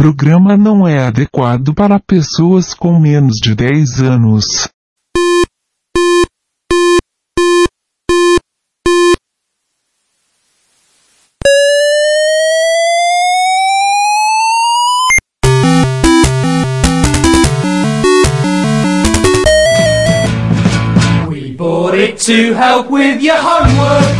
programa não é adequado para pessoas com menos de 10 anos. We bought it to help with your homework.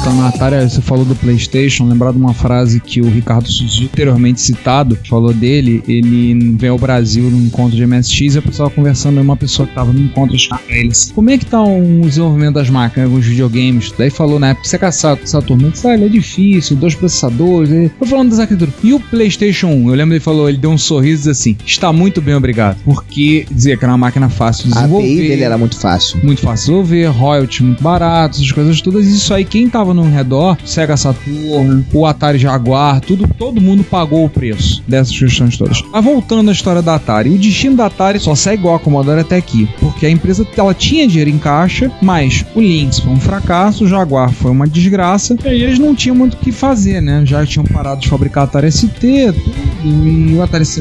Voltando na Atari, você falou do PlayStation, lembrar de uma frase que o Ricardo Suzuki, anteriormente citado, falou dele. Ele veio ao Brasil num encontro de MSX e eu estava conversando com uma pessoa que estava no encontro de eles. Como é que tá o desenvolvimento das máquinas, alguns videogames? Daí falou na época, você caçar Saturno, eu disse, ah, ele é difícil, dois processadores. Ele... Foi falando das arquiteturas. E o PlayStation 1, eu lembro ele falou, ele deu um sorriso e assim: está muito bem, obrigado. Porque dizia que era uma máquina fácil de A desenvolver. API dele era muito fácil. muito fácil de desenvolver, royalties muito baratos, as coisas todas. Isso aí, quem tava no redor, Sega Saturn, o Atari Jaguar, tudo, todo mundo pagou o preço dessas questões todas. Mas voltando à história da Atari, o destino da Atari só segue igual a Commodore até aqui, porque a empresa ela tinha dinheiro em caixa, mas o Lynx foi um fracasso, o Jaguar foi uma desgraça, e aí eles não tinham muito o que fazer, né? Já tinham parado de fabricar Atari ST, tudo, e o Atari ST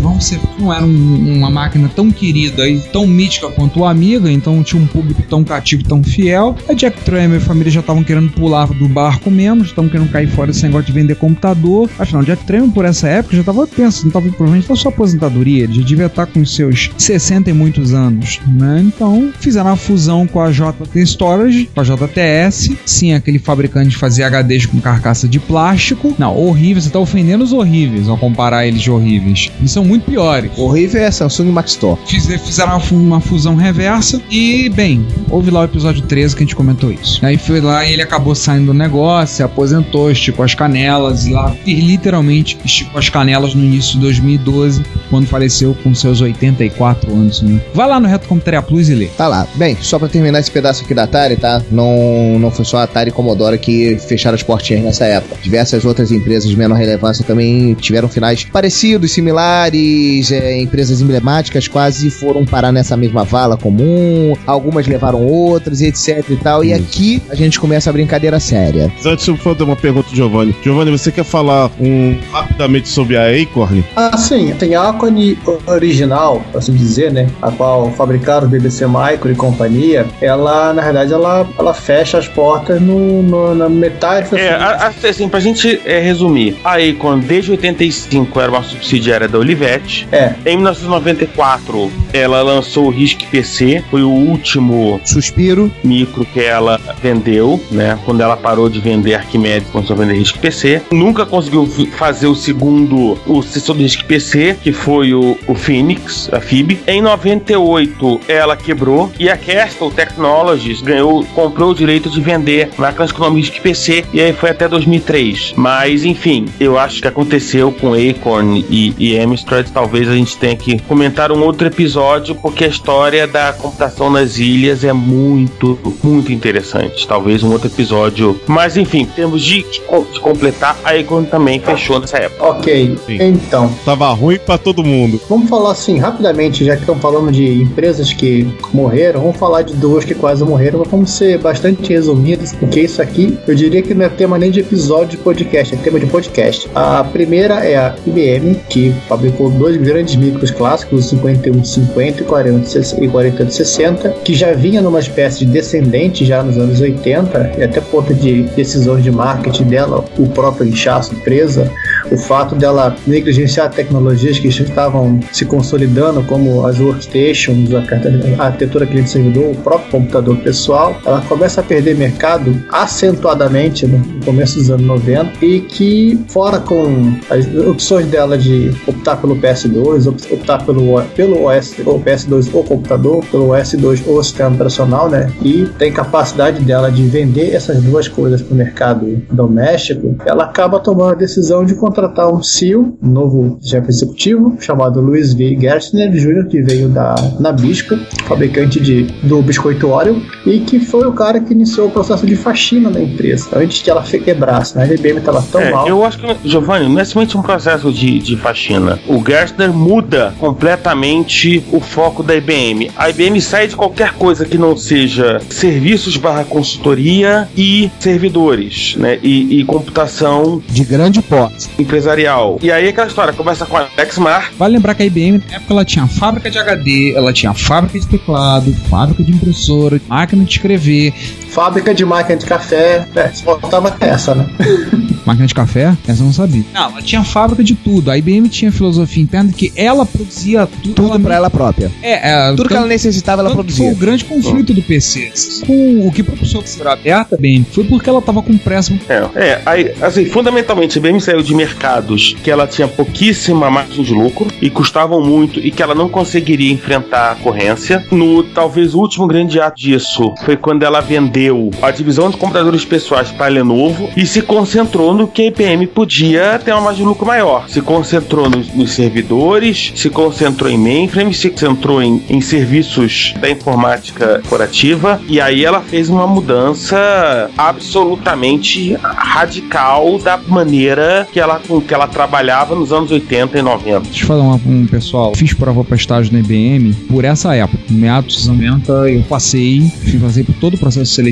não era um- uma máquina tão querida e tão mítica quanto o Amiga, então tinha um público tão cativo, tão fiel. A Jack Tramier e a família já estavam querendo pular do barco mesmo, já estavam querendo cair fora desse negócio de vender computador. Afinal, Jack Tramier, por essa época, já estava pensando, estava provavelmente na sua aposentadoria, ele já devia estar com seus 60 e muitos anos, né? Então, fizeram a fusão com a JT Storage, com a JTS, sim, aquele fabricante de fazer HDs com carcaça de plástico. Não, horrível, você tá ofendendo os horríveis ao comparar eles de horríveis. Eles são muito piores. Horrível é Samsung Max Store. Fiz- Fizeram uma fu- uma fusão reversa e, bem, houve lá o episódio 13 que a gente comentou isso. Aí foi lá e ele acabou saindo do negócio, se aposentou, esticou as canelas e lá, e literalmente esticou as canelas no início de 2012, quando faleceu com seus 84 anos. Né? Vai lá no Reto Computaria Plus e lê. Tá lá. Bem, só pra terminar esse pedaço aqui da Atari, tá? Não, não foi só a Atari e Commodore que fecharam as portinhas nessa época. Diversas outras empresas de menor relevância também tiveram finais parecidos, similares. é, empresas emblemáticas quase foram parar nessa mesma vala comum. Algumas levaram outras, etc e tal. E aqui a gente começa a brincadeira séria. Mas Antes eu vou fazer uma pergunta, Giovanni. Giovanni, você quer falar um, rapidamente sobre a Acorn? Ah, sim, tem a Acone original, assim dizer, né? A qual fabricaram o BBC Micro e companhia. Ela, na verdade, ela, ela fecha as portas no, no- na metade. É, a- a- assim, pra gente é, resumir, a Acorn desde 85 era uma subsidiária da Olivetti. É. Em 1994, ela lançou o RISC PC, foi o último Suspiro. micro que ela vendeu, né? Quando ela parou de vender Arquimedes, começou a vender RISC PC. Nunca conseguiu fazer o segundo, o sucessor do RISC PC, que foi o, o Phoenix, a FIB. Em 98, ela quebrou e a Castle Technologies ganhou, comprou o direito de vender máquinas com nome RISC PC e aí foi até 2003. Mas, enfim, eu acho que aconteceu com Acorn e, e Amstrad. Talvez a gente tenha que comentar um outro episódio, porque a história da computação nas ilhas é muito, muito interessante. Talvez um outro episódio. Mas, enfim, temos de, de co- de completar, a Acorn também fechou nessa época. Ok, Sim. então, Tava ruim pra todo mundo. vamos falar assim rapidamente, já que estamos falando de empresas que morreram, vamos falar de duas que quase morreram, mas vamos ser bastante resumidos, porque isso aqui eu diria que não é tema nem de episódio de podcast, é tema de podcast. A primeira é a IBM, que fabricou dois grandes micros clássicos, o 51 50 e 40, e 4860, que já vinha numa espécie de descendente já nos anos 80, e até ponto de decisões de marketing dela, o próprio inchaço empresa, o fato dela negligenciar tecnologias que estavam se consolidando, como as workstations, a arquitetura cliente-servidor, o próprio computador pessoal, ela começa a perder mercado acentuadamente no começo dos anos 90 e que, fora com as opções dela de optar pelo PS2, optar pelo, pelo OS, ou PS2 ou computador, pelo OS2 ou sistema operacional, né? E tem capacidade dela de vender essas duas coisas para o mercado doméstico, ela acaba tomando a decisão de contratar um CEO, um novo chefe executivo, chamado Luiz V. Gerstner Jr., que veio da Nabisco, fabricante de, do biscoito Oreo, e que foi o cara que iniciou o processo de faxina na empresa, antes que ela quebrasse. Né? A IBM estava tão É, mal. eu acho que, Giovanni, não é somente um processo de, de faxina. O Gerstner muda completamente o foco da IBM. A IBM sai de qualquer coisa que não seja serviços barra consultoria e servidores, né? E, e computação De grande porte. empresarial. E aí aquela história começa com a Lexmar, Vale lembrar que a IBM, na época, ela tinha fábrica de HD, ela tinha fábrica de teclado, fábrica de impressora, máquina de escrever, Fábrica de máquina de café, é, só faltava essa, né? máquina de café, essa eu não sabia. Não, ela tinha fábrica de tudo. A IBM tinha filosofia interna que ela produzia tudo. Tudo pra ela própria. É, é, Tudo que ela necessitava, ela Tanto que Foi produzia. o grande conflito do PC. Com o que propulsou a ser aberta, bem, foi porque ela tava com pressa. É, é aí, assim, fundamentalmente a IBM saiu de mercados que ela tinha pouquíssima margem de lucro e custavam muito e que ela não conseguiria enfrentar a concorrência. No talvez o último grande ato disso foi quando ela vendeu a divisão de computadores pessoais para a Lenovo e se concentrou no que a IBM podia ter uma margem de lucro maior. Se concentrou nos, nos servidores, se concentrou em mainframe, se concentrou em, em serviços da informática corporativa e aí ela fez uma mudança absolutamente radical da maneira que ela, com que ela trabalhava nos anos 80 e 90. Deixa eu falar uma, um pessoal. Fiz prova pra estágio na IBM por essa época. Meados dos anos 90, eu passei, fazer por todo o processo seletivo.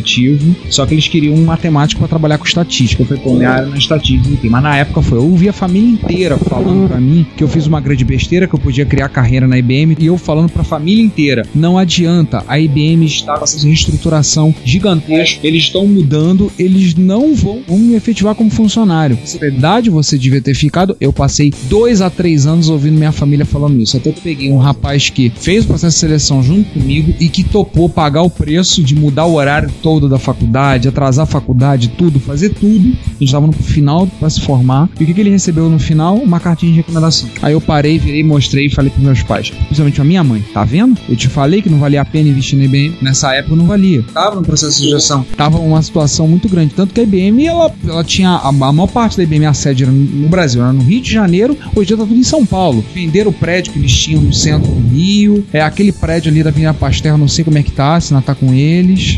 Só que eles queriam um matemático pra trabalhar com estatística. Eu falei, pô, minha área na estatística. enfim. Mas na época foi. Eu ouvi a família inteira falando pra mim que eu fiz uma grande besteira, que eu podia criar carreira na IBM. E eu falando pra família inteira: não adianta, a IBM está essa reestruturação gigantesca. Eles estão mudando, eles não vão, vão me efetivar como funcionário. Na verdade, você devia ter ficado. Eu passei dois a três anos ouvindo minha família falando isso. Até que peguei um rapaz que fez o processo de seleção junto comigo e que topou pagar o preço de mudar o horário todo da faculdade, atrasar a faculdade, tudo, fazer tudo. A gente estava no final para se formar. E o que, que ele recebeu no final? Uma cartinha de recomendação. Aí eu parei, virei, mostrei e falei pros meus pais, principalmente a minha mãe, tá vendo? Eu te falei que não valia a pena investir na IBM. Nessa época não valia. Tava no processo de gestão. Tava uma situação muito grande. Tanto que a IBM, ela, ela tinha. A, a maior parte da IBM, a sede era no Brasil, era no Rio de Janeiro. Hoje dia tá tudo em São Paulo. Venderam o prédio que eles tinham no centro do Rio. É aquele prédio ali da Avenida Pasteur, não sei como é que tá, se não tá com eles.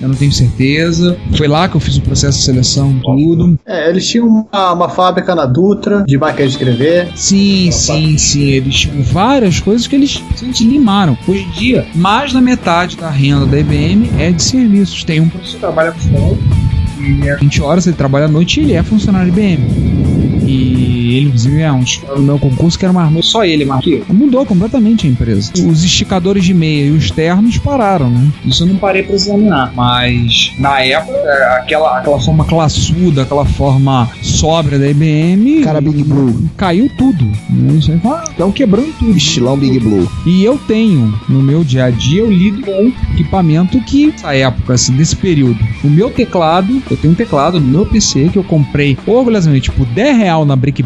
Eu não tenho certeza. Foi lá que eu fiz o processo de seleção, tudo. É, eles tinham uma, uma fábrica na Dutra de máquina de escrever. Sim, sim, sim. Eles tinham várias coisas que eles simplesmente limaram. Hoje em dia, mais da metade da renda da IBM é de serviços. Tem um professor que trabalha com sol, e é 20 horas, ele trabalha à noite e ele é funcionário da IBM. E ele, inclusive, é um no meu concurso que era mais novo, só ele, eu. Mudou completamente a empresa. Os esticadores de meia e os ternos pararam, né? Isso eu não parei pra examinar. Mas na época, aquela, aquela forma classuda, aquela forma sóbria da IBM. Cara Big Blue. Caiu tudo. Né? Estão quebrando tudo. Estilão Big Blue. E eu tenho, no meu dia a dia, eu lido com equipamento que, nessa época, assim, desse período. O meu teclado, eu tenho um teclado no meu PC que eu comprei orgulhosamente por 10 real na Brick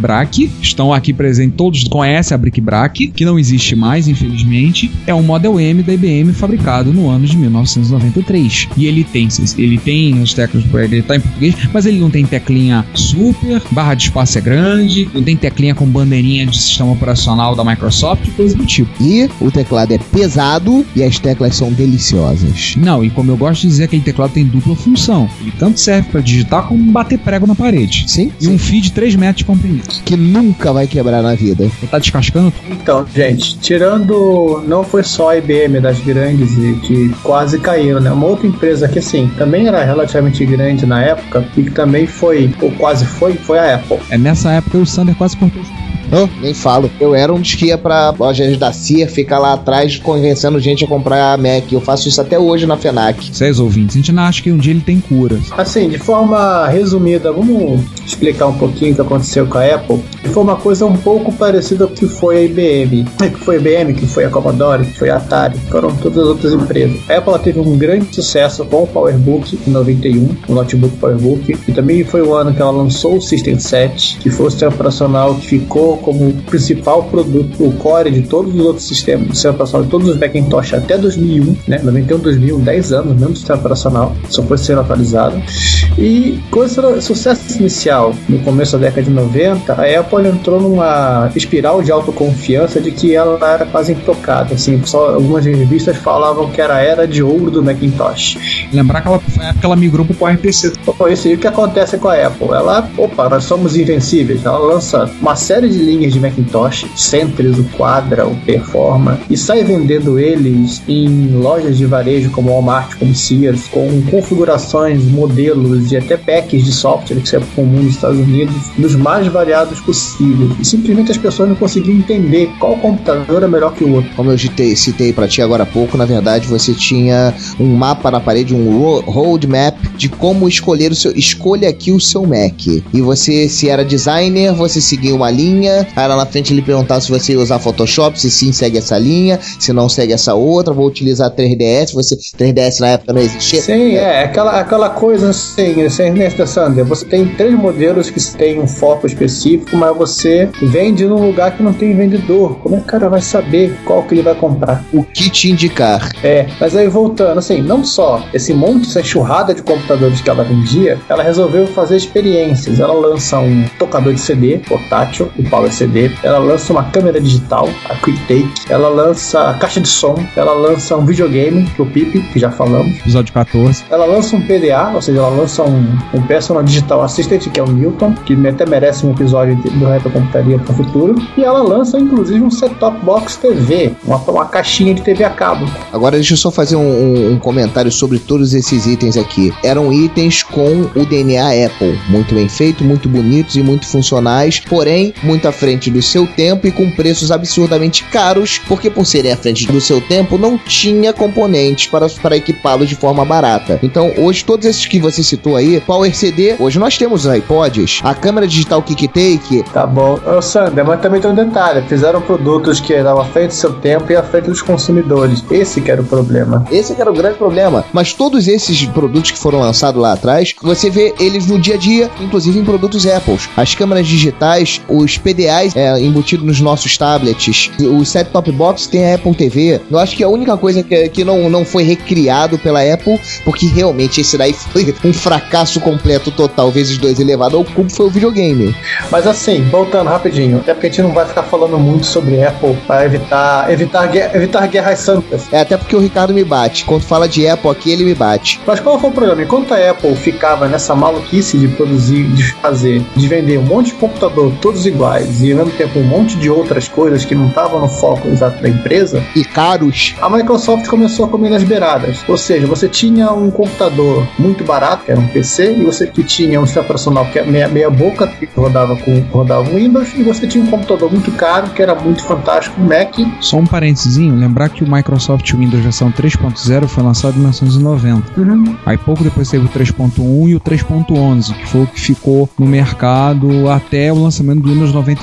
Estão aqui presentes, todos conhecem a Brick Brack, que não existe mais, infelizmente. É um Model M da IBM fabricado no ano de 1993. E ele tem, ele tem as teclas, ele tá em português, mas ele não tem teclinha super, barra de espaço é grande, não tem teclinha com bandeirinha de sistema operacional da Microsoft, coisa do tipo. E o teclado é pesado e as teclas são deliciosas. Não, e como eu gosto de dizer, aquele teclado tem dupla função. Ele tanto serve para digitar como bater prego na parede. Sim? E um fio de 3 metros de comprimento. Que nunca vai quebrar na vida. Você tá descascando? Então, gente, tirando. Não foi só a IBM das grandes e que quase caiu, né? Uma outra empresa que, assim, também era relativamente grande na época e que também foi, ou quase foi, foi a Apple. É nessa época o Sander quase cortou os Oh, nem falo. Eu era um dos que ia pra lojas da CIA, ficar lá atrás convencendo gente a comprar a Mac. Eu faço isso até hoje na FENAC. Vocês ouvintes, a gente não acha que um dia ele tem cura. Assim, de forma resumida, vamos explicar um pouquinho o que aconteceu com a Apple. Foi uma coisa um pouco parecida com o que foi a IBM, É, que foi a IBM, que foi a Commodore, que foi a Atari, foram todas as outras empresas. A Apple teve um grande sucesso com o PowerBook em 91, o notebook PowerBook, e também foi o ano que ela lançou o System 7, que foi o sistema operacional que ficou como principal produto, o core de todos os outros sistemas, o sistema operacional de todos os Macintosh até 2001, né? 91, 2001, 10 anos, mesmo sistema operacional, só foi sendo atualizado. E com esse sucesso inicial, no começo da década de 90, a Apple entrou numa espiral de autoconfiança de que ela era quase intocada. Assim, só algumas revistas falavam que era a era de ouro do Macintosh. Lembrar que ela foi a época que ela migrou pro PowerPC. Pô, isso aí o que acontece com a Apple? Ela, opa, nós somos invencíveis. Ela lança uma série de linhas de Macintosh, Centris, o Quadra, o Performa, e sai vendendo eles em lojas de varejo como Walmart, como Sears, com configurações, modelos e até packs de software que é comum nos Estados Unidos, dos mais variados possíveis. E simplesmente as pessoas não conseguiam entender qual computador é melhor que o outro. Como eu citei, citei para ti agora há pouco, na verdade você tinha um mapa na parede, um ro- roadmap de como escolher o seu. Escolha aqui o seu Mac. E você, se era designer, você seguia uma linha. Aí lá na frente ele perguntava se você ia usar Photoshop, se sim, segue essa linha, se não segue essa outra, vou utilizar 3DS. Você 3DS na época não existia. Sim, é, aquela, aquela coisa assim, sem nesta Sander, você tem três modelos que têm um foco específico, mas você vende num lugar que não tem vendedor. Como é que o cara vai saber qual que ele vai comprar? O que te indicar? É, mas aí voltando, assim, não só esse monte, essa enxurrada de computadores que ela vendia, ela resolveu fazer experiências. Ela lança um tocador de CD portátil, o Power CD, ela lança uma câmera digital, a QuickTake, ela lança a caixa de som, ela lança um videogame, que é o Pip, que já falamos, Episódio 14. ela lança um PDA, ou seja, ela lança um, um Personal Digital Assistant, que é o Newton, que até merece um episódio de- do Reto Computaria para o futuro. E ela lança, inclusive, um set-top box TV, uma, uma caixinha de TV a cabo. Agora deixa eu só fazer um, um- um comentário sobre todos esses itens aqui. Eram itens com o DNA Apple. Muito bem feito, muito bonitos e muito funcionais, porém, muito à frente do seu tempo e com preços absurdamente caros, porque por serem à frente do seu tempo, não tinha componentes para, para equipá-los de forma barata. Então, hoje, todos esses que você citou aí, Power CD, hoje nós temos iPods, a câmera digital KickTake, Tá bom. Ô, Sander, mas também tem um detalhe. Fizeram produtos que eram à frente do seu tempo e à frente dos consumidores. Esse que era o problema. Esse que era o grande problema. Mas todos esses produtos que foram lançados lá atrás, você vê eles no dia a dia, inclusive em produtos Apple. As câmeras digitais, os PDAs é, embutidos nos nossos tablets, o set-top box tem a Apple TV. Eu acho que a única coisa que, que não, não foi recriado pela Apple, porque realmente esse daí foi um fracasso completo total, vezes dois elevado ao cubo, foi o videogame. Mas assim, voltando rapidinho, até porque a gente não vai ficar falando muito sobre Apple para evitar, evitar, evitar guerras santas. É até porque o Ricardo me bate. Quando fala de Apple aqui, ele me bate. Mas qual foi o problema? Enquanto a Apple ficava nessa maluquice de produzir, de fazer, de vender um monte de computador todos iguais e ao mesmo tempo um monte de outras coisas que não estavam no foco exato da empresa, E caros. a Microsoft começou a comer nas beiradas. Ou seja, você tinha um computador muito barato, que era um PC, e você que tinha um sistema operacional que é meia, meia boca, que rodava com rodava o Windows, e você tinha um computador muito caro, que era muito fantástico, um Mac. Só um parentezinho, lembrar que o Microsoft Windows versão 3.0 foi lançado em 1990. Aí pouco depois teve o 3.1 e o 3.11, que foi o que ficou no mercado até o lançamento do Windows 95,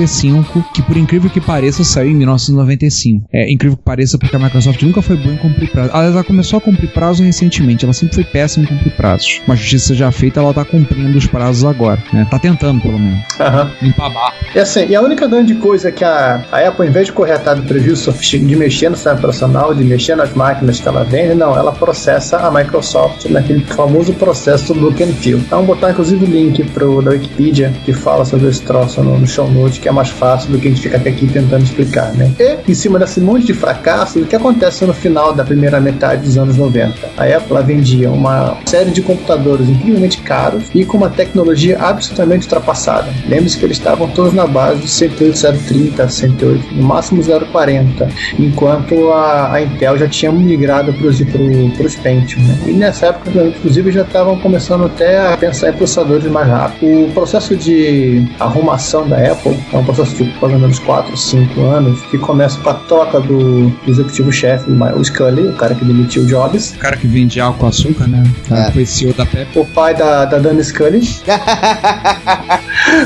que por incrível que pareça saiu em 1995. É incrível que pareça porque a Microsoft nunca foi boa em cumprir prazo. Aliás, ela começou a cumprir prazo recentemente, ela sempre foi péssima em cumprir prazos. Uma justiça já feita, ela tá cumprindo os prazos agora, né? Tá tentando pelo menos. Aham. Limpar barra. E assim, e a única grande coisa que a, a Apple, em vez de correr atrás do prejuízo de mexer no sistema operacional, de mexer nas máquinas que ela vende, não, ela processa a Microsoft naquele famoso processo do look and feel. Então, botar inclusive o link pro, da Wikipedia que fala sobre esse troço no, no show note, que é mais fácil do que a gente ficar até aqui tentando explicar, né? E, em cima desse monte de fracasso, o que acontece no final da primeira metade dos anos 90? A Apple vendia uma série de computadores incrivelmente caros e com uma tecnologia absolutamente ultrapassada. Lembre-se que eles estavam todos na base de 108.030, 108, no máximo 040, enquanto a, a Intel já tinha migrado para os Pentium. Né? E nessa época, inclusive, já estavam começando até a pensar em processadores mais rápidos. O processo de arrumação da Apple um processo de ou menos 4, 5 anos, que começa com a troca do executivo-chefe, o Scully, o cara que demitiu o Jobs, O cara que vende álcool com açúcar, né? É. foi CEO da Pepsi. o pai da, da Dana Scully,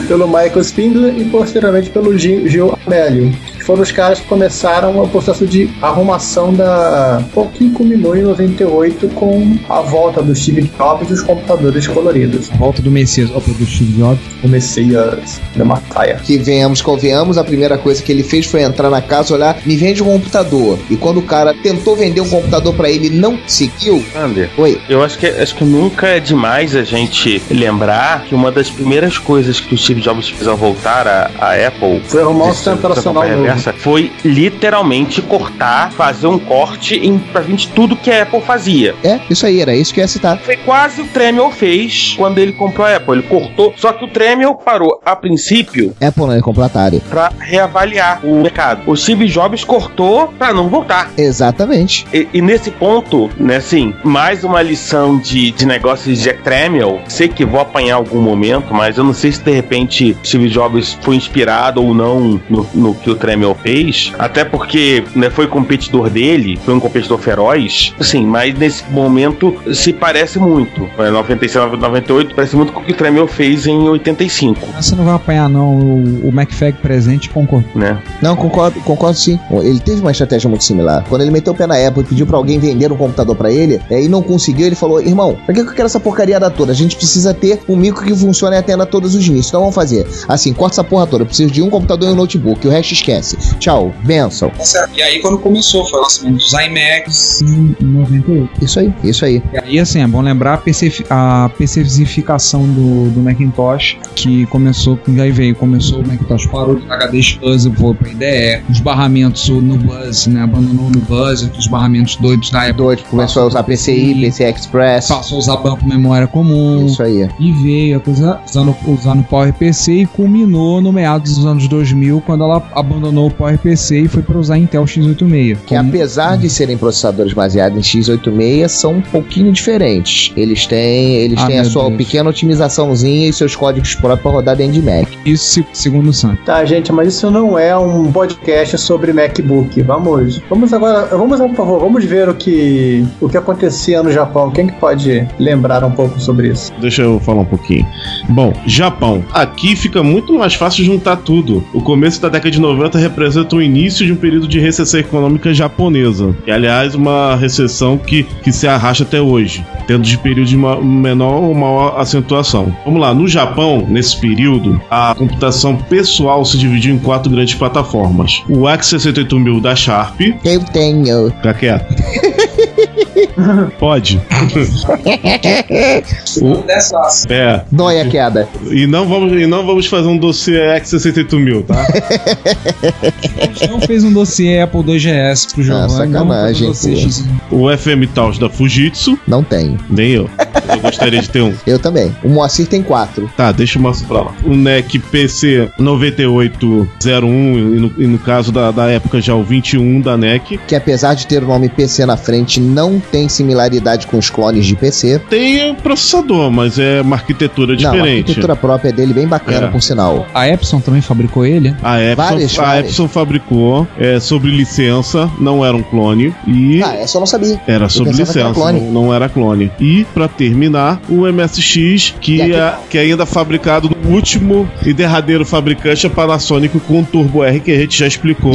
pelo Michael Spindler e posteriormente pelo Gil, Gil Amelio. Que foram os caras que começaram o processo de arrumação da. O que culminou em 98 com a volta do Steve Jobs e os computadores coloridos. Volta do Messias. Opa, do Steve Jobs. O Messias da Messiah. Que venhamos, convenhamos, a primeira coisa que ele fez foi entrar na casa, olhar, me vende um computador. E quando o cara tentou vender um computador pra ele e não seguiu, Ander, oi, eu acho que, acho que nunca é demais a gente lembrar que uma das primeiras coisas que o Steve Jobs fez ao voltar à, à Apple Foi arrumar um operacional campanha novo. Reversa, foi literalmente cortar, fazer um corte em praticamente tudo que a Apple fazia. é, isso aí, era isso que eu ia citar. Foi quase o Tremel fez quando ele comprou a Apple. Ele cortou, só que o Tremel parou a princípio Apple não é completário. para reavaliar o mercado. O Steve Jobs cortou para não voltar. Exatamente. E, e nesse ponto, né, assim, mais uma lição de, de negócios de Jack Tramiel. Sei que vou apanhar algum momento, mas eu não sei se de repente Steve Jobs foi inspirado ou não no, no que o Fez. Até porque né, foi competidor dele, foi um competidor feroz. Assim, mas nesse momento se parece muito. É, 96, 98 parece muito com o que o Tramiel fez em 85, Mas Você não vai apanhar, não. O, o McFag presente concorda. né? Não, concordo, concordo sim. Ele teve uma estratégia muito similar. Quando ele meteu o pé na Apple e pediu pra alguém vender um computador pra ele, é, e não conseguiu, ele falou: irmão, pra que eu quero essa porcaria da toda? A gente precisa ter um micro que funcione e atenda todos os nichos. Então vamos fazer. Assim, corta essa porra toda. Eu preciso de um computador e um notebook. O resto esquece. Tchau, benção. E aí, quando começou, foi o lançamento dos iMacs em 98. Isso aí, isso aí. E aí, assim, é bom lembrar a, PC, a PCificação do, do Macintosh, que começou com aí veio, começou o Macintosh parou de HD Fuzzy, foi pra IDE, os barramentos no Buzz, né, abandonou no Buzz, os barramentos doidos da época, Doido, começou a usar PCI, PC Express. passou a usar banco memória comum, Isso aí. e veio a coisa usando, usando PowerPC e culminou no meados dos anos 2000, quando ela abandonou o PowerPC e foi para usar Intel x86. Que Como- apesar de serem processadores baseados em x86, são um pouquinho diferentes. Eles têm, eles Ah, têm a sua Deus. pequena otimizaçãozinha e seus códigos próprios para rodar dentro de Mac. Isso se- segundo o Sam. Tá, gente, mas isso não é um podcast sobre MacBook. Vamos, vamos agora, vamos, por favor, vamos ver o que o que acontecia no Japão. Quem que pode lembrar um pouco sobre isso? Deixa eu falar um pouquinho. Bom, Japão. Aqui fica muito mais fácil juntar tudo. O começo da década de 90 representa o início de um período de recessão econômica japonesa. Que, aliás, uma recessão que, que se arrasta até hoje, tendo de período de ma- menor ou maior acentuação. Vamos lá, no Japão, nesse período, a computação pessoal se dividiu em quatro grandes plataformas. O X68000 da Sharp, Eu tenho. Fica quieto. Pode. É. Dói a queda. E não vamos, e não vamos fazer um dossiê X68000, tá? A gente não fez um dossiê Apple 2GS pro Giovanni. sacanagem, não fez um. O FM Taos da Fujitsu, Não tenho. nem eu. Eu gostaria de ter um. Eu também. O Moacir tem quatro. Tá, deixa o Márcio pra lá. O NEC PC 9801, e no, e no caso da, da época já o 21 da NEC. Que apesar de ter o nome PC na frente, não tem similaridade com os clones de PC. Tem o processador, mas é uma arquitetura Não, a diferente. arquitetura própria dele bem bacana, É. por sinal. A Epson também fabricou ele. A Epson, Várias, a várias. Epson fabricou é, sobre licença, não era um clone. E Ah, essa eu não sabia. Era sobre era licença, clone. não, não era clone. E, pra terminar, o MSX, que, é, que é ainda fabricado no último e derradeiro fabricante, a Panasonic com o Turbo R, que a gente já explicou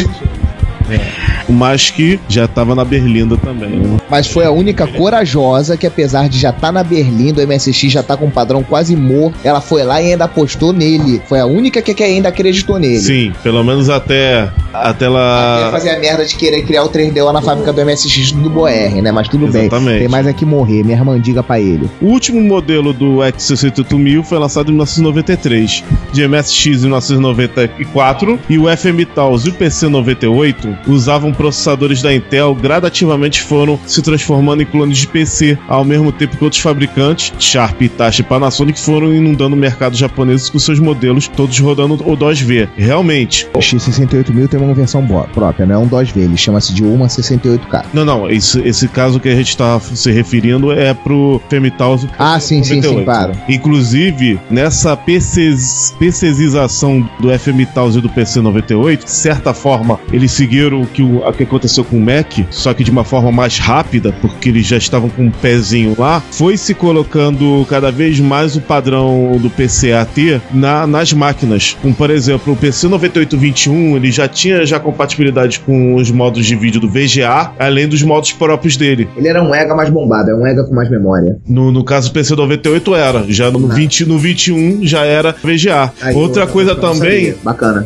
E antes. Mas que já estava na Berlinda também. né? Mas foi a única corajosa que, apesar de já estar na Berlim, do MSX já tá com um padrão quase morto, ela foi lá e ainda apostou nele. Foi a única que, que ainda acreditou nele. Sim, pelo menos até, até Até ela. fazer a merda de querer criar o 3DO na fábrica do MSX do BoR, né? Mas tudo bem. Exatamente. Tem mais é que morrer. Minha irmã diga pra ele. O último modelo do X68000 foi lançado em 1993, de MSX em 1994, e o FM Taos e o PC 98 usavam processadores da Intel gradativamente foram se transformando em clones de PC, ao mesmo tempo que outros fabricantes, Sharp, Hitachi e Panasonic, foram inundando o mercado japonês com seus modelos todos rodando o DOS V. Realmente. O X68000 tem uma versão boa, própria, não é um DOS V, ele chama-se de uma 68K. Não, não, esse, esse caso que a gente está se referindo é pro Femitaus. Ah, sim, sim, sim, claro. Inclusive, nessa PCs, PCização do FMTAUS e do PC98, de certa forma, eles seguiram o que, o, que aconteceu com o Mac, só que de uma forma mais rápida, porque eles já estavam com um pezinho lá, foi se colocando cada vez mais o padrão do PCAT na, nas máquinas. Como, por exemplo, o PC9821, ele já tinha já compatibilidade com os modos de vídeo do VGA, além dos modos próprios dele. Ele era um EGA mais bombado, é um EGA com mais memória. No, no caso do PC98 era, já no, 20, no 21 já era VGA. Aí, Outra eu- coisa também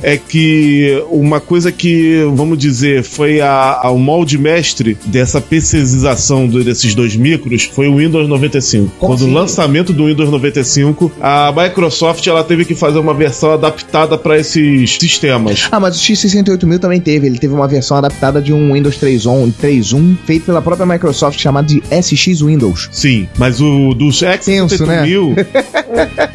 é que uma coisa que, vamos dizer, foi a, a- o molde mestre dessa PCização do- desses dois micros foi o Windows 95. Como Quando assim? o lançamento do Windows 95, a Microsoft ela teve que fazer uma versão adaptada para esses sistemas. Ah, mas o X68000 também teve. Ele teve uma versão adaptada de um Windows 3.1 3.1 feito pela própria Microsoft chamado de SX Windows. Sim, mas o do Tenso, né? X68000,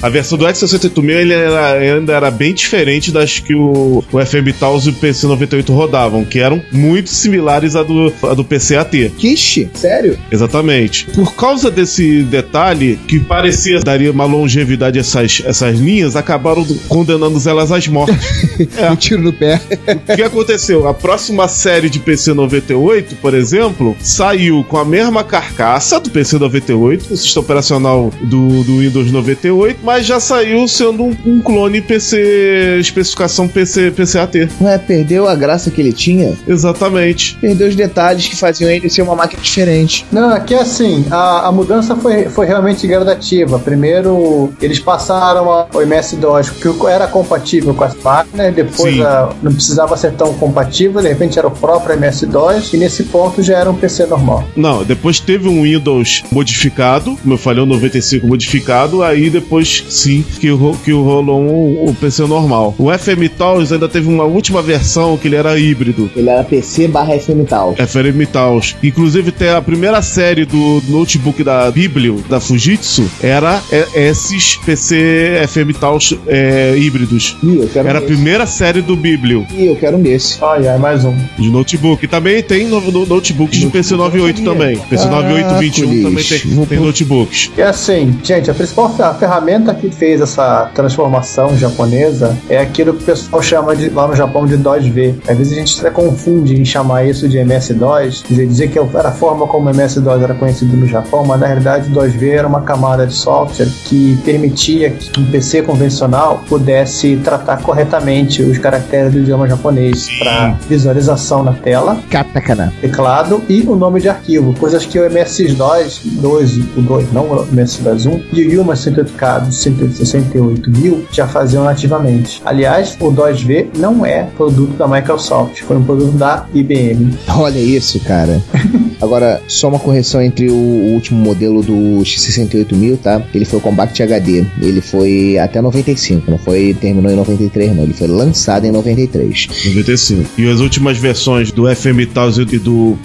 a versão do X68000 ele era- ainda era bem diferente das que o, o FM Taos e o PC98 rodavam, que eram muito similares à do, à do PCAT. Quiche? Sério? Exatamente. Por causa desse detalhe, que parecia daria uma longevidade a essas, essas linhas, acabaram condenando elas às mortes. Um tiro no pé. O que aconteceu? A próxima série de PC98, por exemplo, saiu com a mesma carcaça do PC98, o sistema operacional do, do Windows 98, mas já saiu sendo um, um clone PC, especificação PC, PCAT. Ué, perdeu a graça que ele tinha? Exatamente. Perdeu os detalhes que faziam ele ser uma máquina diferente. Não, aqui é assim, a, a mudança foi, foi realmente gradativa. Primeiro, eles passaram a- o MS-DOS, que era compatível com as máquinas, depois a- não precisava ser tão compatível, de repente era o próprio MS-DOS, e nesse ponto já era um PC normal. Não, depois teve um Windows modificado, como eu falei, o 95 modificado, aí depois sim que, ro- que rolou um- o PC normal. O FM Taos ainda teve uma última versão que ele era híbrido. Ele era PC barra FM tal. FM Taos. Inclusive, tem a primeira série do notebook da Biblio, da Fujitsu, era é, esses PC FM Taos é, híbridos. Ih, eu quero Era a um desse. primeira série do Biblio Ih, eu quero um desse. Olha, mais um. de notebook. E também tem no, no- notebooks de PC98 também. PC98 21 também tem, Vou tem notebooks. E assim, gente, a principal ferramenta que fez essa transformação japonesa é aquilo que o pessoal chama de, lá no Japão de DOS-V. Às vezes a gente até confunde em chamar isso de MS-DOS, dizer, dizer que era a forma como o MS-DOS era conhecido no Japão, mas na realidade o DOS-V era uma camada de software que permitia que um PC convencional pudesse tratar corretamente os caracteres do idioma japonês para visualização na tela Katakana. teclado e o nome de arquivo, coisas que o MS-DOS 2, o 2, não o MS-DOS 1, e o Yuma 108K do 168.000 já faziam nativamente. Aliás, o DOS-V não é produto da Microsoft, foi um produto da IBM. Olha isso, cara. Agora, só uma correção entre o, o último modelo do X68000, tá? Ele foi o Compact HD. Ele foi até 95, não foi terminou em 93, não. Ele foi lançado em 93. 95. E as últimas versões do FM Taos e do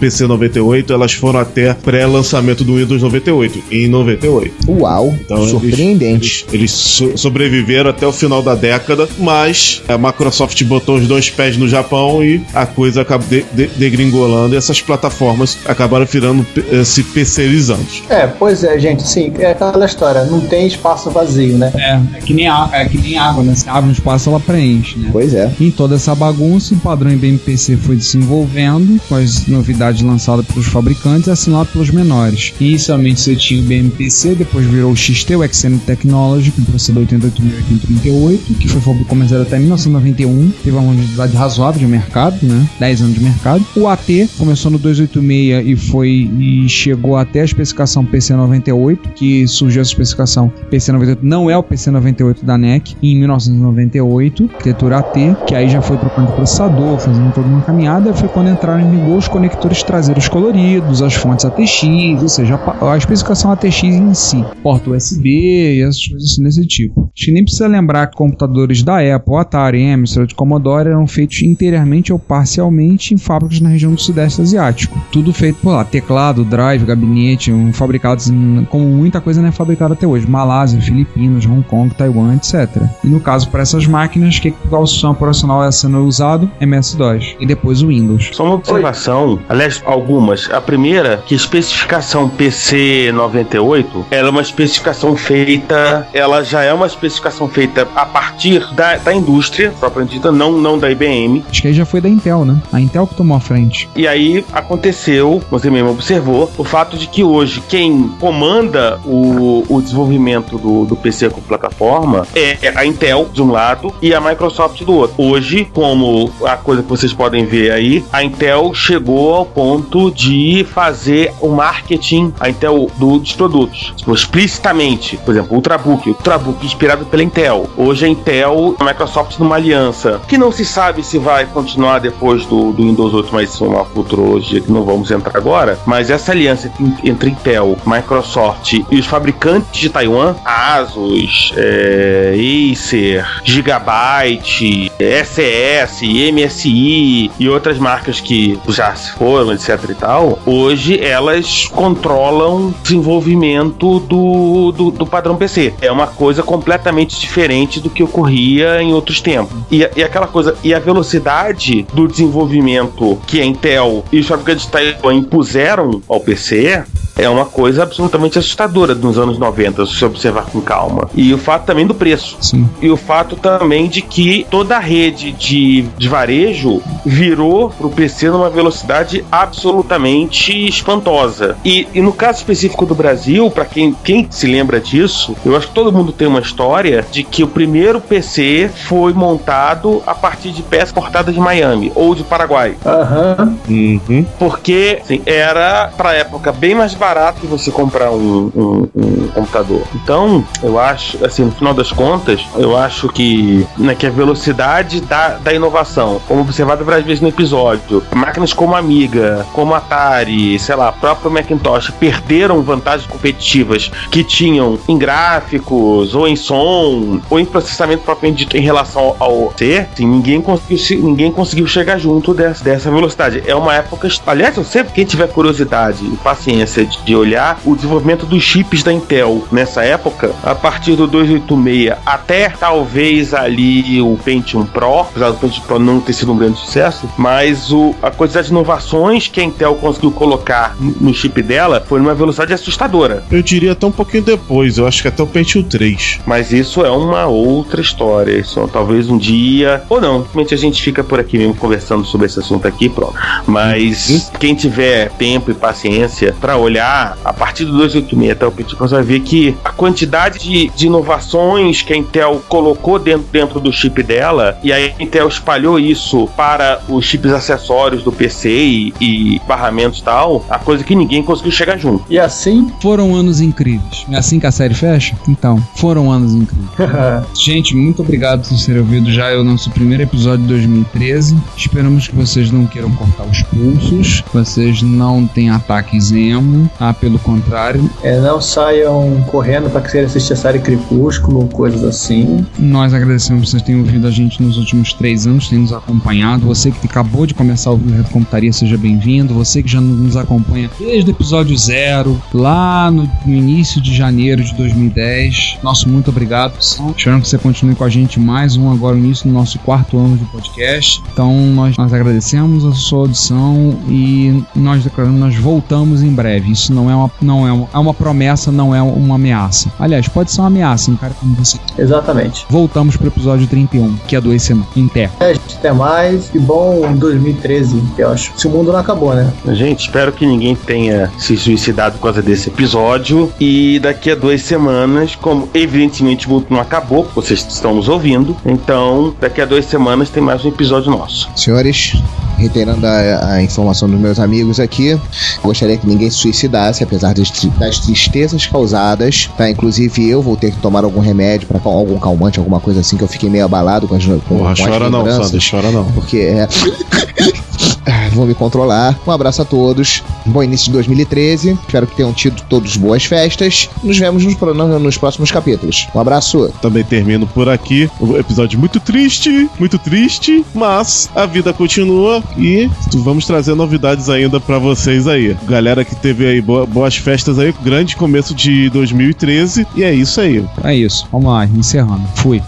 PC 98, elas foram até pré-lançamento do Windows 98, em 98. Uau, Então, surpreendente. Eles, eles so- sobreviveram até o final da década, mas a Microsoft botou os dois pés no Japão e a coisa acabou de- de- degringolando e essas plataformas acabaram virando eh, se PCizando. É, pois é, gente, sim, é aquela história, não tem espaço vazio, né? É, é que nem, a- é que nem água, né? Se abre um espaço, ela preenche, né? Pois é. Em toda essa bagunça, o padrão IBM-PC foi desenvolvendo com as novidades lançadas pelos fabricantes e assinado pelos menores. Inicialmente você tinha o IBM-PC, depois virou o XT, o XM Technology, com processador 88.838, que foi comercializado até 1991, teve uma longevidade razoável de mercado, né? 10 anos de mercado. O AT começou no 286 886 e foi e chegou até a especificação PC98, que surgiu essa especificação PC98 não é o PC98 da NEC, em 1998, arquitetura AT, que aí já foi trocando processador, fazendo toda uma caminhada, foi quando entraram em vigor os conectores traseiros coloridos, as fontes ATX, ou seja, a, especificação ATX em si, porta USB e essas coisas assim desse tipo. Acho que nem precisa lembrar que computadores da Apple, Atari, Amstrad, Commodore eram feitos inteiramente ou parcialmente em fábricas na região do Sudeste Asiático. Tudo feito por lá, teclado, drive, gabinete, um, fabricados em, como muita coisa não é fabricada até hoje, Malásia, Filipinas, Hong Kong, Taiwan, etc. E no caso para essas máquinas, que o sistema operacional é sendo usado? MS-DOS e depois o Windows. Só uma observação, aliás, algumas. A primeira, que a especificação PC98, ela é uma especificação feita, ela já é uma especificação feita a partir da, da indústria, propriamente dita, não, não da IBM. Acho que aí já foi da Intel, né? A Intel que tomou a frente. E aí aconteceu, você mesmo observou, o fato de que hoje quem comanda o, o desenvolvimento do, do PC com plataforma é a Intel, de um lado, e a Microsoft do outro. Hoje, como a coisa que vocês podem ver aí, a Intel chegou ao ponto de fazer o marketing, a Intel do, dos produtos, tipo, explicitamente. Por exemplo, o Ultrabook, o Ultrabook inspirado pela Intel. Hoje a Intel e a Microsoft numa aliança, que não se sabe se vai continuar depois do, do Windows 8, mas isso é uma futurologia que não vamos entrar agora. Mas essa aliança entre Intel, Microsoft e os fabricantes de Taiwan, Asus, é, Acer, Gigabyte, SES, MSI e outras marcas que já se foram, etc e tal, hoje elas controlam o desenvolvimento do, do, do padrão PC. É uma coisa completamente diferente do que ocorria em outros tempos. E, e aquela coisa, e a velocidade do desenvolvimento que a Intel e os fabricantes de Taiwan impuseram ao PC é uma coisa absolutamente assustadora nos anos 90, se você observar com calma. E o fato também do preço. Sim. E o fato também de que toda a rede de, de varejo virou pro PC numa velocidade absolutamente espantosa. E, e no caso específico do Brasil, para quem, quem se lembra disso, eu acho que todo mundo tem uma história de que o primeiro PC foi montado a partir de peças cortadas de Miami ou de Paraguai. Aham. Uhum. Porque assim, era, pra época, bem mais barato que você comprar um, um- um computador. Então, eu acho, assim, no final das contas, eu acho que, né, que a velocidade da, da inovação, como observado várias vezes no episódio, máquinas como Amiga, como Atari, sei lá, próprio Macintosh, perderam vantagens competitivas que tinham em gráficos, ou em som, ou em processamento propriamente dito em relação ao C, assim, ninguém conseguiu, se- ninguém conseguiu chegar junto dessa, dessa velocidade. É uma época. Aliás, eu sempre, quem tiver curiosidade e paciência de, olhar o desenvolvimento dos chips da Intel nessa época, a partir do 286 até talvez ali o Pentium Pro, apesar do Pentium Pro não ter sido um grande sucesso, mas o, a quantidade de inovações que a Intel conseguiu colocar no chip dela foi numa velocidade assustadora. Eu diria até um pouquinho depois, eu acho que até o Pentium 3. Mas isso é uma outra história. Isso é, talvez um dia. Ou não, simplesmente a gente fica por aqui mesmo conversando sobre esse assunto aqui, pronto. Mas quem tiver tempo e paciência para olhar, a partir do 286 até o Petit você vai ver que a quantidade de, de inovações que a Intel colocou dentro, dentro do chip dela, e a Intel espalhou isso para os chips acessórios do PC e, e barramentos e tal, a coisa que ninguém conseguiu chegar junto. E assim, Foram anos incríveis. É assim que a série fecha? Então, foram anos incríveis. Gente, muito obrigado por terem ouvido já o nosso primeiro episódio de 2013. Esperamos que vocês não queiram cortar os pulsos, vocês não tenham ataques emo, ah, pelo contrário. é, não saiam correndo pra querer assistir a série Crepúsculo, coisas assim. Nós agradecemos que vocês tenham ouvido a gente nos últimos três anos, tenham nos acompanhado. Você que acabou de começar a ouvir o Reto Computaria, seja bem-vindo. Você que já nos acompanha desde o episódio zero, lá no, no início de janeiro de 2010. Nosso muito obrigado. Esperamos que você continue com a gente mais um agora, no início do nosso quarto ano de podcast. Então, nós, nós agradecemos a sua audição e nós declaramos, nós voltamos em breve. Isso não é uma, não é uma, é uma promessa, não é uma ameaça. Aliás, pode ser uma ameaça, um cara como você Exatamente. Voltamos pro episódio 31, que é duas semanas. Em terra. É, gente, até mais. E bom 2013, eu acho. Se o mundo não acabou, né? Gente, espero que ninguém tenha se suicidado por causa desse episódio. E daqui a duas semanas, como evidentemente o mundo não acabou, vocês estão nos ouvindo. Então, daqui a duas semanas tem mais um episódio nosso. Senhores, reiterando a, a informação dos meus amigos aqui, gostaria que ninguém se suicidasse, apesar das, das tristezas causadas, tá? Inclusive eu vou ter que tomar algum remédio para algum calmante, alguma coisa assim, que eu fiquei meio abalado com as, com, Porra, com as chora não, lembranças. Sander, chora não. Porque é. Ah, Vou me controlar. Um abraço a todos. Bom início de 2013. Espero que tenham tido todos boas festas. Nos vemos nos, nos próximos capítulos. Um abraço. Também termino por aqui. Um episódio muito triste, muito triste, mas a vida continua e vamos trazer novidades ainda pra vocês aí. Galera que teve aí boa- boas festas aí, grande começo de 2013 e é isso aí. É isso. Vamos lá, encerrando. Fui.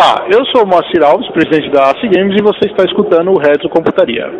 Olá, eu sou Moacir Alves, presidente da AC Games, e você está escutando o Retro Computaria.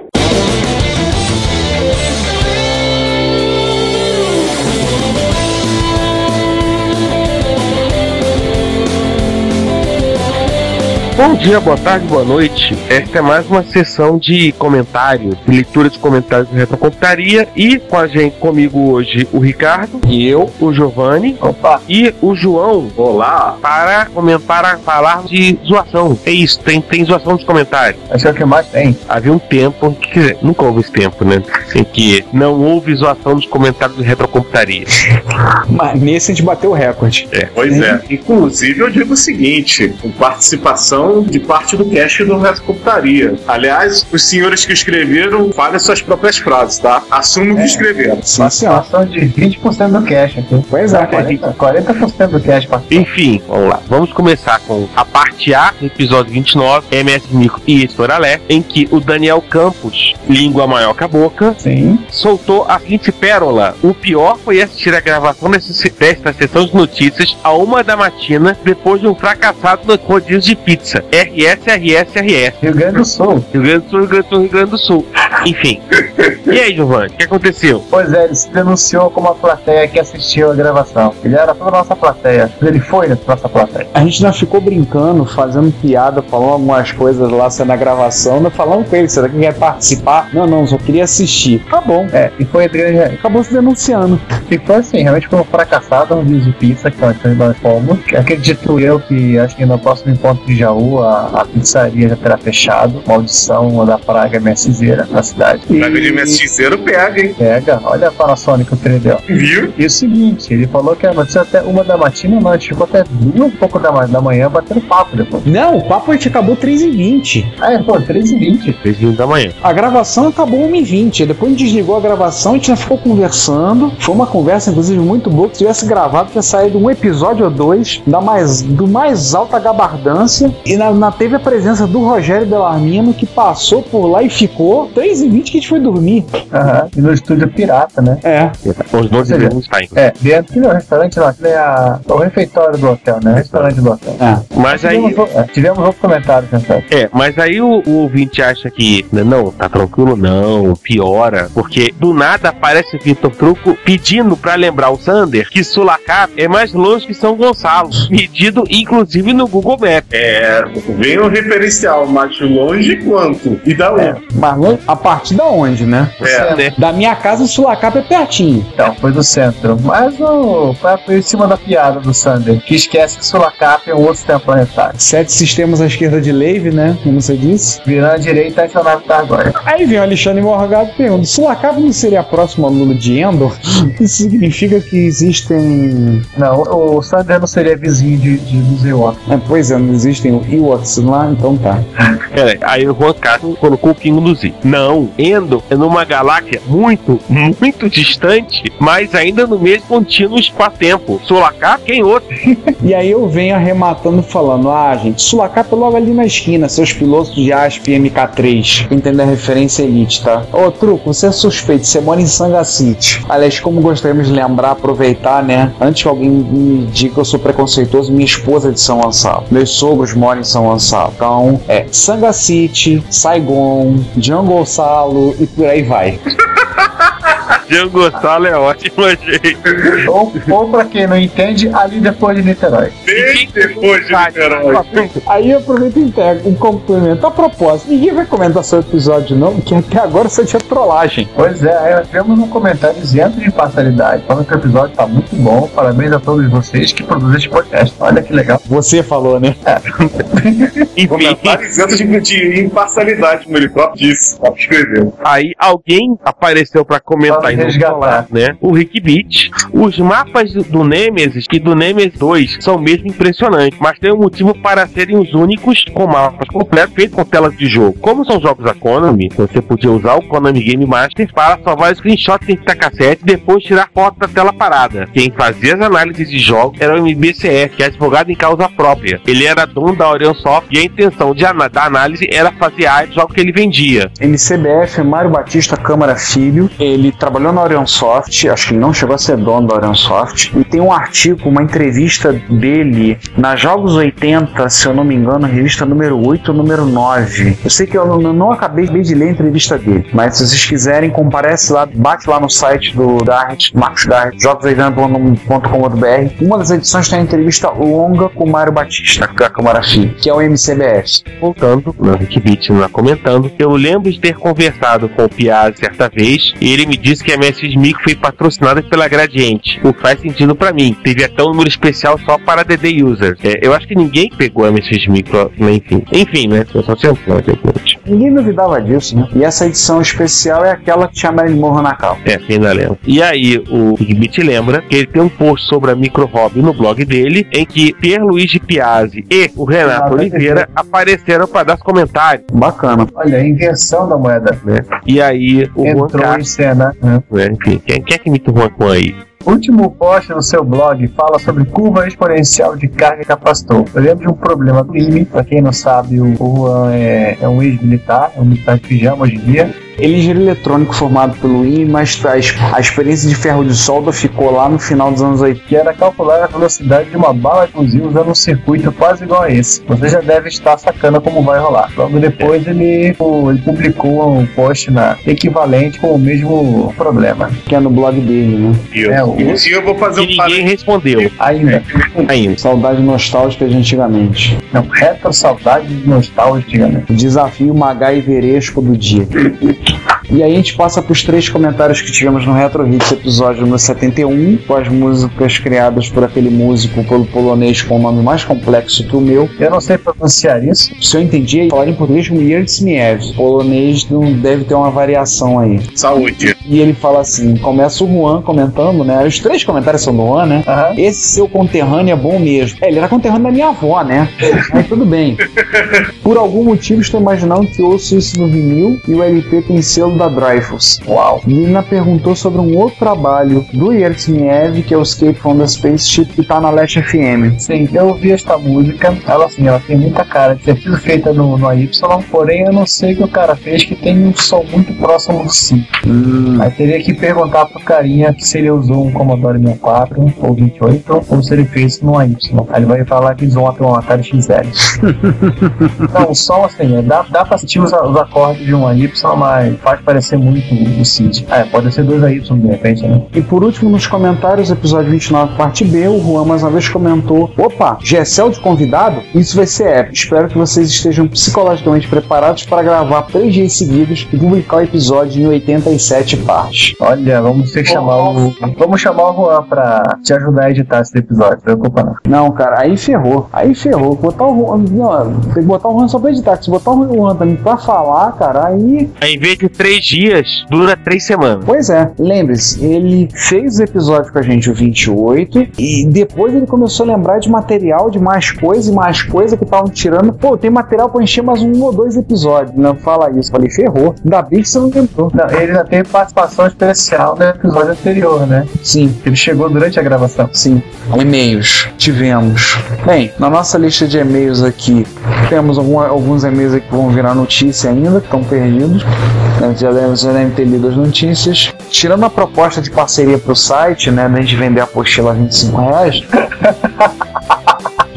Bom dia, boa tarde, boa noite. Esta é mais uma sessão de comentários, de leitura de comentários do Retrocomputaria e com a gente comigo hoje o Ricardo e eu, o Giovanni Opa, e o João. Olá! Para comentar, a falar de zoação. É isso, tem, tem zoação nos comentários. esse é o que mais tem. Havia um tempo, que, quer dizer, nunca houve esse tempo, né? Em que não houve zoação nos comentários do Retrocomputaria. Mas nesse a gente bateu o recorde. É, pois é. Inclusive, eu digo o seguinte: com participação de parte do cast do Resto Computaria. Aliás, os senhores que escreveram falem suas próprias frases, tá? Assumo que escreveram. Sim, senhor. Participação de 20% do cash aqui. Pois é. 40%, 40% do cash participação. Enfim, vamos lá. Vamos começar com a parte A do episódio 29, MS Micro e Estoralé, em que o Daniel Campos, língua maior que a boca, Sim. soltou a seguinte pérola. O pior foi assistir a gravação desse- desta sessão de notícias a uma da matina, depois de um fracassado no rodízio de pizza. RS, RS, RS. Rio Grande do Sul. Rio Grande do Sul, Rio Grande do Sul, Rio Grande do Sul. Enfim. E aí, Giovanni, o que aconteceu? Pois é, ele se denunciou como a plateia que assistiu a gravação. Ele era toda a nossa plateia. Ele foi na nossa plateia. A gente não ficou brincando, fazendo piada, falando algumas coisas lá sendo a gravação, não falando com ele, será que quer participar? Não, não, só queria assistir. Tá bom. É, e foi entre ele. Acabou se denunciando. E foi assim, realmente foi um fracassado no vídeo de pizza que nós nós fomos. Acredito eu que acho que no próximo encontro de Jaú a, a pizzaria já terá fechado. Maldição da praga na cidade. Praga de MSXero pega, hein? Pega, olha a Panasonic que ele deu. Viu? E o seguinte, ele falou que a notícia até uma da matina, não, a gente ficou até duas e pouco da, da manhã batendo papo depois. Não, o papo a gente acabou 3h20. Ah, é, pô, 3 e 20 Três h da manhã. A gravação acabou 1h20. Depois a gente desligou a gravação, a gente já ficou conversando. Foi uma conversa, inclusive, muito boa. Se tivesse gravado, tinha saído um episódio ou dois da mais, do mais alta gabardância. E na, na- teve a presença do Rogério Bellarmino, que passou por lá e ficou 3h20 que a gente foi dormir. Aham, e no estúdio pirata, né? É. Os dois Seja, inclusive. É, dentro que não, restaurante não, aquele é a, o refeitório do hotel, né? Restaurante do hotel. Mas aí. Tivemos, é, tivemos outro comentário, né? É, mas aí o, o ouvinte acha que né, não, tá tranquilo, não, piora, porque do nada aparece o Vitor Truco pedindo pra lembrar o Sander que Sulacap é mais longe que São Gonçalo, medido inclusive no Google Maps. É, vem o referencial, mas longe quanto? E da onde? Mas longe- a partir da onde, né? É, né? Da minha casa, o Sulacap é pertinho. Então, foi do centro. Mas o foi em cima da piada do Sander, que esquece que Sulacap é um outro sistema planetário. Sete sistemas à esquerda de Lave, né? Como você disse. Virando à direita, essa nave tá agora. Aí vem o Alexandre Morgado e pergunta: Sulacap não seria a próxima luna de Endor? Isso significa que existem. Não, o Sander não seria vizinho de, de dos Ewoks. É, pois é, não existem Ewoks lá, então tá. Peraí, aí o Juan Castro colocou o pingo no Z. Não, Endo é numa galáxia muito, muito distante, mas ainda no mesmo contínuo espaço-tempo. Sulacap, quem outro? E aí eu venho arrematando falando: ah, gente, Sulacap é logo ali na esquina, seus pilotos de ASP MK3. Entender a referência elite, tá? Ô, Truco, você é suspeito, você mora em Sanga City. Aliás, como gostaríamos de lembrar, aproveitar, né? Antes que alguém me diga que eu sou preconceituoso, minha esposa é de São Gonçalo. Meus sogros moram em São Gonçalo. Então, é Sanga City, Saigon, Jungle Salo e por aí vai. Diogo Gonçalo é ótimo, gente. Ou, ou pra quem não entende, ali depois de Niterói. Bem depois de Niterói. Aí eu aproveito e entrego um complemento. A propósito, ninguém vai comentar seu episódio, não, que até agora só tinha trollagem. Pois é, aí nós temos um comentário isento de imparcialidade, falando que o episódio tá muito bom. Parabéns a todos vocês que produzem este podcast. Olha que legal. Você falou, né? Comentário isento de, de imparcialidade, como ele próprio disse. Escreveu. Aí alguém apareceu pra comentar resgatar. né? O Rick Beat. Os mapas do- do Nemesis e do Nemesis 2 são mesmo impressionantes, mas tem um motivo para serem os únicos com mapas completos feitos com telas de jogo. Como são jogos da Konami, você podia usar o Konami Game Master para salvar screenshots em cassete e depois tirar foto da tela parada. Quem fazia as análises de jogos era o MBCE, que é advogado em causa própria. Ele era dono da Orion Soft e a intenção de ana- da análise era fazer a dos jogos que ele vendia. MCBF, Mário Batista Câmara Filho. Ele trabalhou na Orion Soft, acho que ele não chegou a ser dono da Orion Soft. E tem um artigo, uma entrevista dele na Jogos 80, se eu não me engano, revista número 8 ou número 9. Eu sei que eu não, não acabei de ler a entrevista dele, mas se vocês quiserem, comparece lá, bate lá no site do Dart, Marcos Dart, jogos80.com.br. Uma das edições tem uma entrevista longa com o Mário Batista, da Câmara Filho, que é o MCBF. voltando, Rick Beat lá comentando, eu lembro de ter conversado com o Piazzi certa vez e ele me disse que a MSX Micro foi patrocinada pela Gradiente, o que faz sentido pra mim. Teve até um número especial só para DD Users. É, eu acho que ninguém pegou a MSX Micro, né, enfim. Enfim, né? Eu só sei. Ninguém duvidava disso, né? E essa edição especial é aquela que tinha Marilyn Monroe na capa. É, ainda lembro. E aí, o Beat lembra que ele tem um post sobre a Micro Hobby no blog dele, em que Pierluigi Piazzi e o Renato Ah, Oliveira apareceram para dar os comentários. Bacana. Olha, a invenção da moeda. Né? E aí, o Juan Entrou Castro em cena. né? Né? Enfim, quem, quem é que imita o Juan Juan aí? Último post no seu blog fala sobre curva exponencial de carga capacitor. Eu lembro de um problema do IME. Pra quem não sabe, o Juan é, é um ex-militar, é um militar de pijama hoje em dia. Ele é engenheiro eletrônico formado pelo INE, mas a, a experiência de ferro de solda ficou lá no final dos anos 80. que era calcular a velocidade de uma bala de fuzil usando um circuito quase igual a esse. Você já deve estar sacando como vai rolar. Logo depois ele, ele publicou um post na equivalente com o mesmo problema. Que é no blog dele, né? É, o, E eu vou fazer E um ninguém respondeu ainda. ainda. Saudade nostálgica de antigamente. Não, retro saudade de nostálgica. O desafio MacGyveresco do dia. E aí a gente passa para os três comentários que tivemos no Retro Hits episódio número 71, com as músicas criadas por aquele músico pelo polonês com o nome mais complexo que o meu. Eu não sei pronunciar isso. Se eu entendi, falar em português como Yertsmiev. Polonês não deve ter uma variação aí. Saúde. E ele fala assim: começa o Juan comentando, né? Os três comentários são do Juan, né? Aham. Esse seu conterrâneo é bom mesmo. É, ele era conterrâneo da minha avó, né? Mas tudo bem. Por algum motivo, estou imaginando que ouço isso no vinil e o LP tem selo da Dreyfus. Uau. Nina perguntou sobre um outro trabalho do Yertsmiev, que é o Escape from the Spaceship, que tá na Leste FM. Sim, eu ouvi esta música. Ela assim, ela tem muita cara de ter sido feita no, no AY, porém eu não sei o que o cara fez que tem um som muito próximo do Si. Aí teria que perguntar pro carinha se ele usou um Commodore 64 ou 28 ou se ele fez no AY. Aí ele vai falar que usou um Atari XL. não, o som assim, é, dá, dá pra sentir os, os acordes de um AY, mas faz parecer muito o Cid. Ah, é, pode ser dois AY de repente, né? E por último, nos comentários, episódio 29, parte B, o Juan mais uma vez comentou: Opa, Gessel de convidado? Isso vai ser épico. Espero que vocês estejam psicologicamente preparados para gravar três dias seguidos e publicar o episódio em 87 partes. Olha, vamos ter que chamar o. Vamos chamar o Juan pra te ajudar a editar esse episódio, não preocupa não. Não, cara, aí ferrou. Aí ferrou. Botar o Juan. Não, tem que botar o Juan só pra editar. Se botar o Juan também pra falar, cara, aí. Aí, em vez de três dias, dura três semanas. Pois é, lembre-se, ele fez o episódio com a gente, o 28, e depois ele começou a lembrar de material, de mais coisa e mais coisa que estavam tirando. Pô, tem material pra encher mais um ou dois episódios. Não fala isso. Falei, ferrou. Ainda bem que você não tentou. Não, ele já teve participação especial no episódio anterior, né? Sim, Ele chegou durante a gravação. sim. E-mails. Tivemos. Bem, na nossa lista de e-mails aqui, temos algum- alguns e-mails aqui que vão virar notícia ainda, que estão perdidos. Gente já deve, já deve ter lido as notícias. Tirando a proposta de parceria pro site, né, da gente vender a apostila a 25 reais.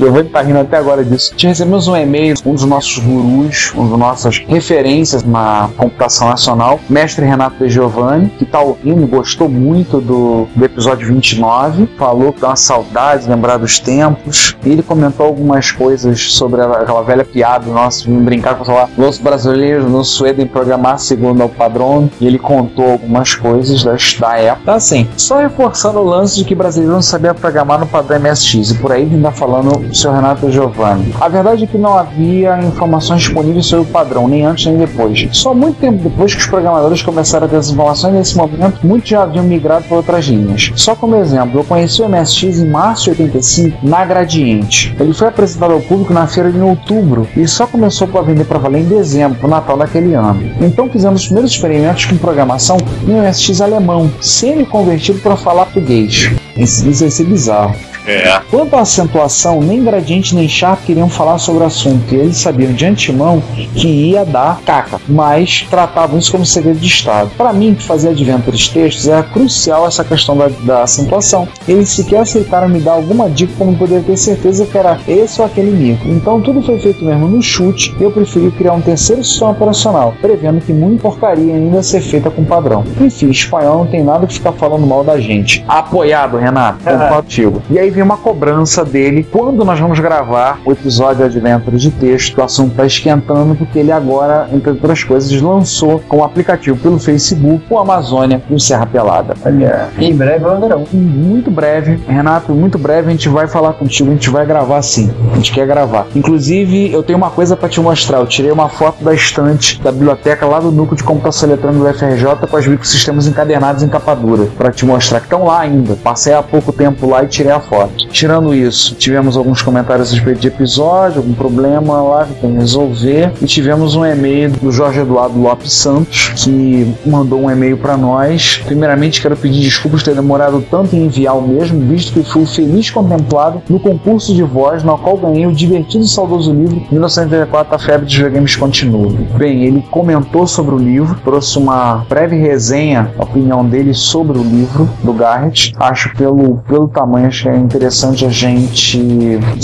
Giovanni tá rindo até agora disso. Te recebemos um e-mail, um dos nossos gurus, um dos nossas referências na computação nacional, mestre Renato De Giovanni, que tá ouvindo, gostou muito do, do episódio 29, falou que dá uma saudade, lembrar dos tempos. E ele comentou algumas coisas sobre aquela velha piada nossa, de brincar com falar, os brasileiros não suedem programar segundo o padrão. E ele contou algumas coisas das, da época. Tá assim, só reforçando o lance de que brasileiro não sabia programar no padrão MSX. E por aí ainda falando o seu Renato Giovanni. A verdade é que não havia informações disponíveis sobre o padrão, nem antes nem depois. Só muito tempo depois que os programadores começaram a ter essas informações, nesse momento, muitos já haviam migrado para outras linhas. Só como exemplo, eu conheci o MSX em março de 85 na Gradiente. Ele foi apresentado ao público na feira de outubro e só começou a vender para valer em dezembro, pro Natal daquele ano. Então fizemos os primeiros experimentos com programação em MSX alemão, semi-convertido para falar português. Isso isso vai ser bizarro. É. Quanto à acentuação, nem Gradiente nem Sharp queriam falar sobre o assunto, e eles sabiam de antemão que ia dar caca, mas tratavam isso como segredo de Estado. Para mim, que fazia adventures textos, era crucial essa questão da, da acentuação. Eles sequer aceitaram me dar alguma dica como poder ter certeza que era esse ou aquele micro. Então tudo foi feito mesmo no chute, e eu preferi criar um terceiro sistema operacional, prevendo que muita porcaria ainda ser feita com padrão. Enfim, espanhol não tem nada que ficar falando mal da gente. Apoiado, Renato. Contigo. E aí vem uma cobrança dele quando nós vamos gravar o episódio Adventure de texto. O assunto está esquentando porque ele agora, entre outras coisas, lançou com o aplicativo pelo Facebook o Amazônia e o Serra Pelada. Olha, em breve eu andarão. Muito breve, Renato, muito breve a gente vai falar contigo, a gente vai gravar sim. A gente quer gravar. Inclusive, eu tenho uma coisa para te mostrar. Eu tirei uma foto da estante da biblioteca lá do núcleo de computação eletrônica do FRJ com os microsistemas encadernados em capa dura para te mostrar que estão lá ainda. Passei há pouco tempo lá e tirei a foto. Tirando isso, tivemos alguns comentários a respeito de episódio, algum problema lá que tem que resolver. E tivemos um e-mail do Jorge Eduardo Lopes Santos, que mandou um e-mail para nós. Primeiramente, quero pedir desculpas ter demorado tanto em enviar o mesmo, visto que fui feliz contemplado no concurso de voz, no qual ganhei o divertido e saudoso livro 1984 A Febre dos Videogames Continua. Bem, ele comentou sobre o livro, trouxe uma breve resenha, a opinião dele sobre o livro do Garrett. Acho pelo, pelo tamanho, é interessante a gente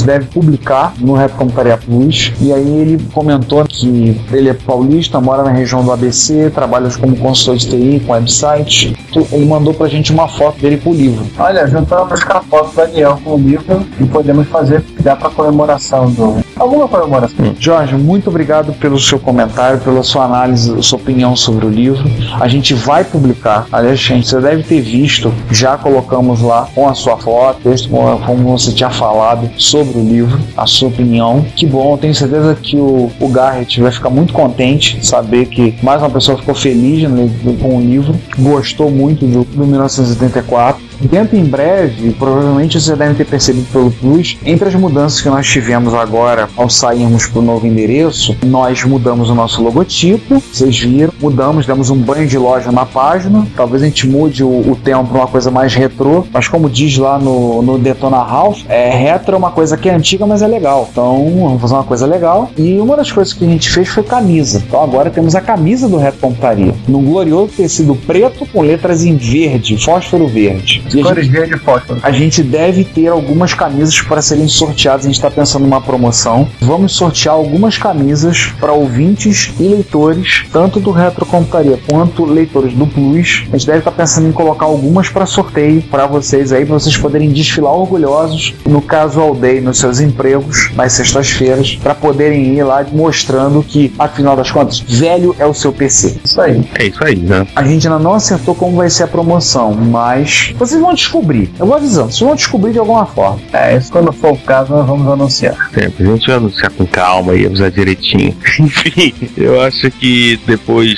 deve publicar no Rap Computaria Plus. E aí ele comentou que ele é paulista, mora na região do ABC, trabalha como consultor de TI com website. Ele mandou pra gente uma foto dele com o livro. Olha, juntamos com a foto do Daniel com o livro e podemos fazer, dá pra comemoração do. Alguma comemoração. Jorge, muito obrigado pelo seu comentário, pela sua análise, sua opinião sobre o livro. A gente vai publicar. Aliás, gente, você deve ter visto, já colocamos lá com a sua foto, texto, como você tinha falado sobre o livro, a sua opinião. Que bom, eu tenho certeza que o, o Garrett vai ficar muito contente de saber que mais uma pessoa ficou feliz né, com o livro, gostou muito do, do 1984. Dentro em breve, provavelmente você deve ter percebido pelo Plus, entre as mudanças que nós tivemos agora ao sairmos para o novo endereço, nós mudamos o nosso logotipo, vocês viram, mudamos, demos um banho de loja na página, talvez a gente mude o, o tema para uma coisa mais retrô, mas como diz lá no, no Detona Ralph, é, retro é uma coisa que é antiga, mas é legal. Então vamos fazer uma coisa legal. E uma das coisas que a gente fez foi camisa. Então agora temos a camisa do Retro Computaria, num glorioso tecido preto com letras em verde, fósforo verde. E a Cores gente- verde e fósforo. a gente deve ter algumas camisas para serem sorteadas. A gente está pensando numa promoção. Vamos sortear algumas camisas para ouvintes e leitores, tanto do Retrocomputaria quanto leitores do Plus. A gente deve estar pensando em colocar algumas para sorteio para vocês aí, para vocês poderem desfilar orgulhosos no caso Aldeia, nos seus empregos, nas sextas-feiras, para poderem ir lá mostrando que, afinal das contas, velho é o seu PC. Isso aí. É isso aí, né? A gente ainda não acertou como vai ser a promoção, mas vocês vão descobrir. Eu vou avisando, vocês vão descobrir de alguma forma. É, isso quando for o caso, nós vamos anunciar. Sempre. A gente vai anunciar com calma e avisar direitinho. Enfim, eu acho que depois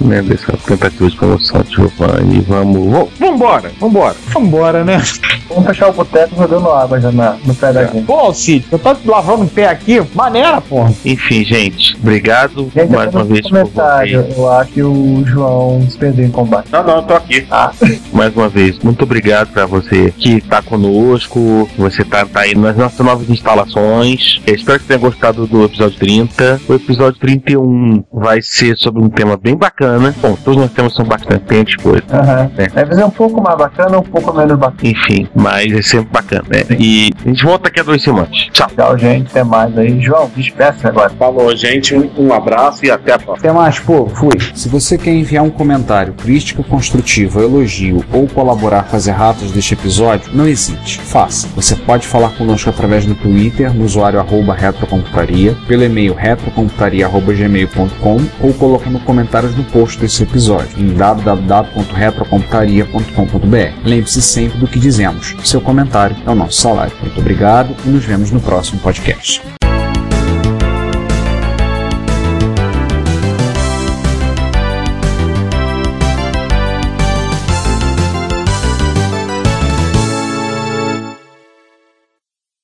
né, dessa tentativa de promoção de Giovanni, vamos. vamos vambora, vambora. Vambora, né? Vamos fechar o boteco jogando água já na, no pé da gente. Pô, Alcide, eu tô lavando o pé aqui, maneira, porra. Enfim, gente, obrigado Gente, mais uma um vez por comentário. vocês. Eu acho que o João se perdeu em combate. Não, não, eu tô aqui. Ah, Mais uma vez, muito obrigado pra você que tá conosco, que você tá, tá aí nas nossas novas instalações. Eu espero que tenha gostado do episódio 30. O episódio 31 vai ser sobre um tema bem bacana. Bom, todos os nossos temas são bastante coisa. aham. É. Vai fazer um pouco mais bacana um pouco menos bacana. Enfim, mas é sempre bacana, né? E a gente volta daqui a duas semanas. Tchau. Tchau, gente. Até mais aí. João, despeça agora. Falou, gente. Um, abraço e até a próxima. Até mais, pô, fui. Se você quer enviar um comentário, crítica construtiva, elogio ou colaborar com as erratas deste episódio, não hesite, faça. Você pode falar conosco através do Twitter, no usuário arroba retrocomputaria, pelo e-mail retrocomputaria.gmail.com ou colocando comentários no post desse episódio em www.retrocomputaria.com.br. Lembre-se sempre do que dizemos. Seu comentário é o nosso salário. Muito obrigado e nos vemos no próximo podcast.